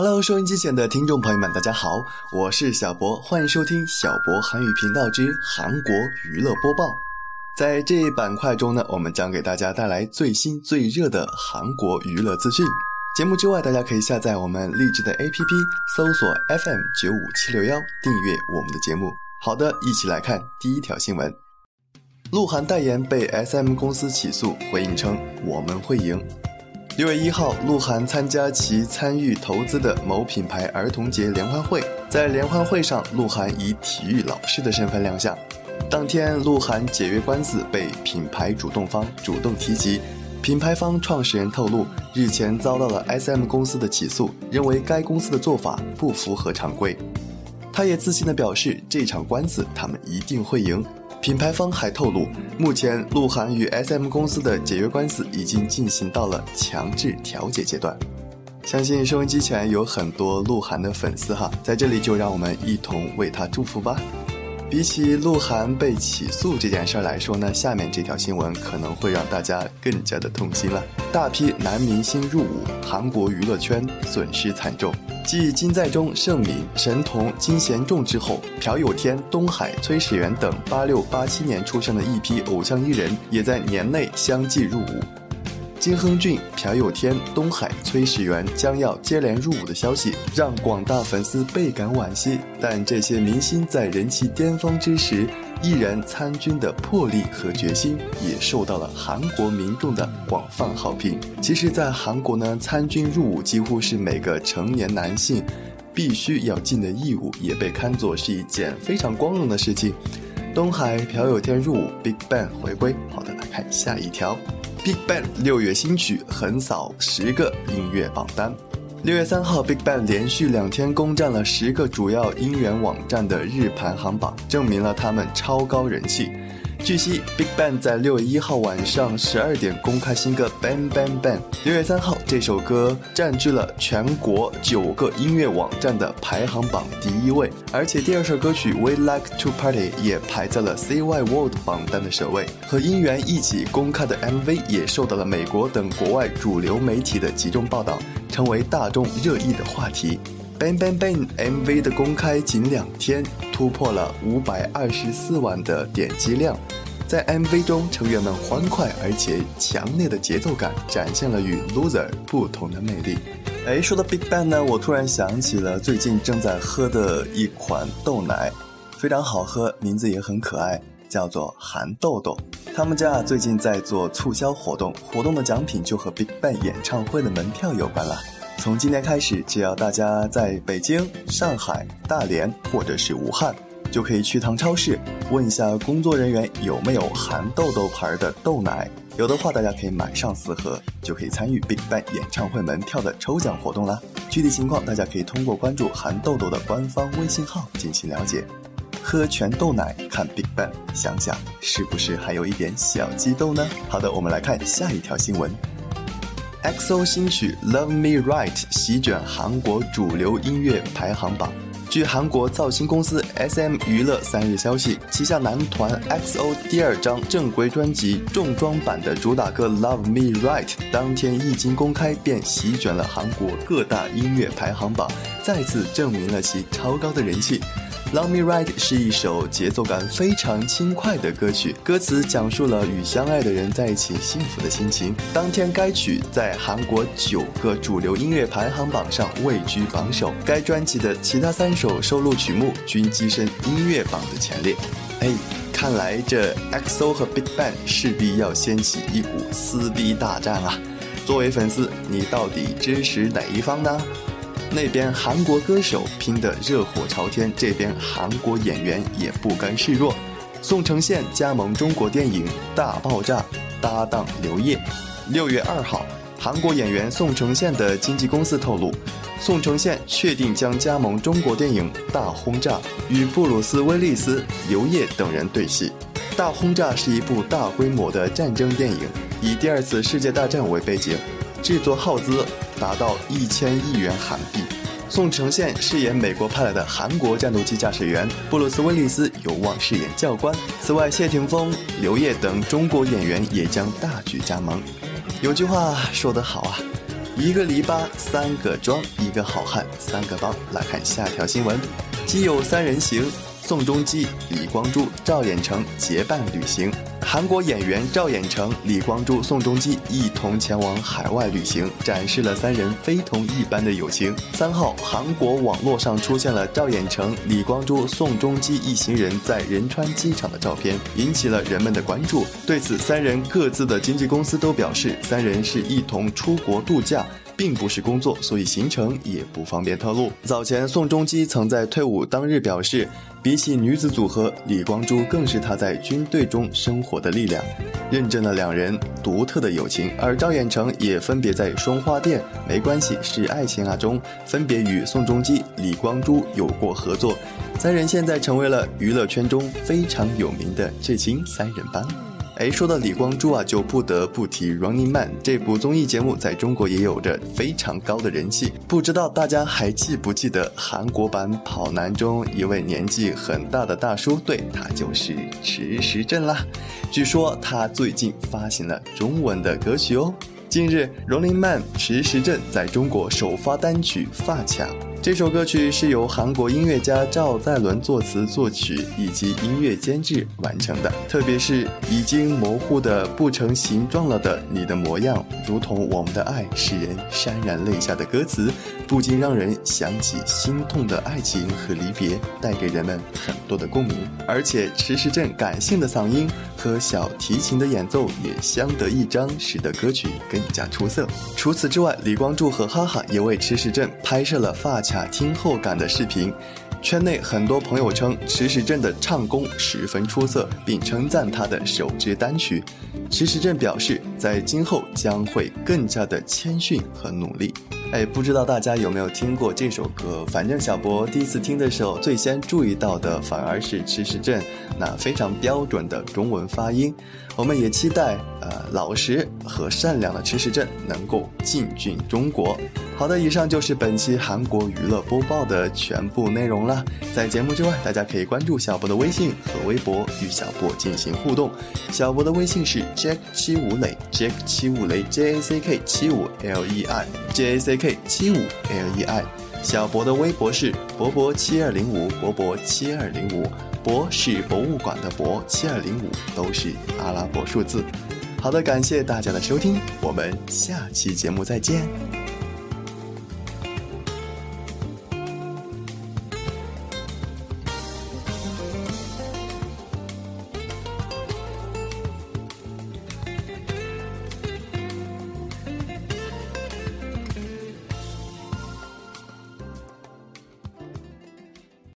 Hello，收音机前的听众朋友们，大家好，我是小博，欢迎收听小博韩语频道之韩国娱乐播报。在这一板块中呢，我们将给大家带来最新最热的韩国娱乐资讯。节目之外，大家可以下载我们励志的 APP，搜索 FM 九五七六幺，订阅我们的节目。好的，一起来看第一条新闻：鹿晗代言被 SM 公司起诉，回应称我们会赢。六月一号，鹿晗参加其参与投资的某品牌儿童节联欢会，在联欢会上，鹿晗以体育老师的身份亮相。当天，鹿晗解约官司被品牌主动方主动提及。品牌方创始人透露，日前遭到了 SM 公司的起诉，认为该公司的做法不符合常规。他也自信地表示，这场官司他们一定会赢。品牌方还透露，目前鹿晗与 SM 公司的解约官司已经进行到了强制调解阶段。相信收音机前有很多鹿晗的粉丝哈，在这里就让我们一同为他祝福吧。比起鹿晗被起诉这件事儿来说呢，下面这条新闻可能会让大家更加的痛心了。大批男明星入伍，韩国娱乐圈损失惨重。继金在中、盛敏、神童、金贤重之后，朴有天、东海、崔始源等八六八七年出生的一批偶像艺人，也在年内相继入伍。金亨俊、朴有天、东海、崔始源将要接连入伍的消息，让广大粉丝倍感惋惜。但这些明星在人气巅峰之时，艺人参军的魄力和决心，也受到了韩国民众的广泛好评。其实，在韩国呢，参军入伍几乎是每个成年男性必须要尽的义务，也被看作是一件非常光荣的事情。东海、朴有天入伍，Big Bang 回归。好的，来看下一条。BigBang 六月新曲横扫十个音乐榜单。六月三号，BigBang 连续两天攻占了十个主要音源网站的日排行榜，证明了他们超高人气。据悉，BigBang 在六月一号晚上十二点公开新歌《Bang Bang Bang》。六月三号，这首歌占据了全国九个音乐网站的排行榜第一位，而且第二首歌曲《We Like to Party》也排在了 CY World 榜单的首位。和音源一起公开的 MV 也受到了美国等国外主流媒体的集中报道，成为大众热议的话题。Bang Bang Bang MV 的公开仅两天，突破了五百二十四万的点击量。在 MV 中，成员们欢快而且强烈的节奏感，展现了与 Loser 不同的魅力。哎，说到 Big Bang 呢，我突然想起了最近正在喝的一款豆奶，非常好喝，名字也很可爱，叫做韩豆豆。他们家最近在做促销活动，活动的奖品就和 Big Bang 演唱会的门票有关了。从今天开始，只要大家在北京、上海、大连或者是武汉，就可以去趟超市，问一下工作人员有没有含豆豆牌的豆奶。有的话，大家可以买上四盒，就可以参与 BigBang 演唱会门票的抽奖活动啦。具体情况，大家可以通过关注含豆豆的官方微信号进行了解。喝全豆奶看 BigBang，想想是不是还有一点小激动呢？好的，我们来看下一条新闻。XO 新曲《Love Me Right》席卷韩国主流音乐排行榜。据韩国造星公司 SM 娱乐三日消息，旗下男团 XO 第二张正规专辑重装版的主打歌《Love Me Right》当天一经公开便席卷了韩国各大音乐排行榜，再次证明了其超高的人气。Love Me Right 是一首节奏感非常轻快的歌曲，歌词讲述了与相爱的人在一起幸福的心情。当天，该曲在韩国九个主流音乐排行榜上位居榜首。该专辑的其他三首收录曲目均跻身音乐榜的前列。哎，看来这 XO 和 Big Bang 势必要掀起一股撕逼大战啊！作为粉丝，你到底支持哪一方呢？那边韩国歌手拼得热火朝天，这边韩国演员也不甘示弱。宋承宪加盟中国电影《大爆炸》，搭档刘烨。六月二号，韩国演员宋承宪的经纪公司透露，宋承宪确定将加盟中国电影《大轰炸》，与布鲁斯·威利斯、刘烨等人对戏。《大轰炸》是一部大规模的战争电影，以第二次世界大战为背景，制作耗资。达到一千亿元韩币。宋承宪饰演美国派来的韩国战斗机驾驶员，布鲁斯·威利斯有望饰演教官。此外，谢霆锋、刘烨等中国演员也将大举加盟。有句话说得好啊，一个篱笆三个桩，一个好汉三个帮。来看下条新闻：基友三人行，宋仲基、李光洙、赵寅成结伴旅行。韩国演员赵寅成、李光洙、宋仲基一同前往海外旅行，展示了三人非同一般的友情。三号，韩国网络上出现了赵寅成、李光洙、宋仲基一行人在仁川机场的照片，引起了人们的关注。对此，三人各自的经纪公司都表示，三人是一同出国度假。并不是工作，所以行程也不方便透露。早前，宋仲基曾在退伍当日表示，比起女子组合，李光洙更是他在军队中生活的力量，认证了两人独特的友情。而赵寅成也分别在《双花店》《没关系是爱情啊》中，分别与宋仲基、李光洙有过合作。三人现在成为了娱乐圈中非常有名的至亲三人帮。哎，说到李光洙啊，就不得不提《Running Man》这部综艺节目，在中国也有着非常高的人气。不知道大家还记不记得韩国版《跑男》中一位年纪很大的大叔？对他就是池时镇啦。据说他最近发行了中文的歌曲哦。近日，《Running Man》池时镇在中国首发单曲《发卡》。这首歌曲是由韩国音乐家赵在伦作词作曲以及音乐监制完成的。特别是已经模糊的不成形状了的你的模样，如同我们的爱，使人潸然泪下的歌词，不禁让人想起心痛的爱情和离别，带给人们很多的共鸣。而且池时镇感性的嗓音和小提琴的演奏也相得益彰，使得歌曲更加出色。除此之外，李光洙和哈哈也为池时镇拍摄了发。卡听后感的视频，圈内很多朋友称池时镇的唱功十分出色，并称赞他的首支单曲。池时镇表示，在今后将会更加的谦逊和努力。哎，不知道大家有没有听过这首歌？反正小博第一次听的时候，最先注意到的反而是池时振那非常标准的中文发音。我们也期待，呃，老实和善良的池时振能够进军中国。好的，以上就是本期韩国娱乐播报的全部内容了。在节目之外，大家可以关注小博的微信和微博，与小博进行互动。小博的微信是 Jack 七五磊，Jack 七五磊，J A C K 七五 L E I，J A C。K K 七五 L E I。小博的微博是博博七二零五，博博七二零五，博是博物馆的博，七二零五都是阿拉伯数字。好的，感谢大家的收听，我们下期节目再见。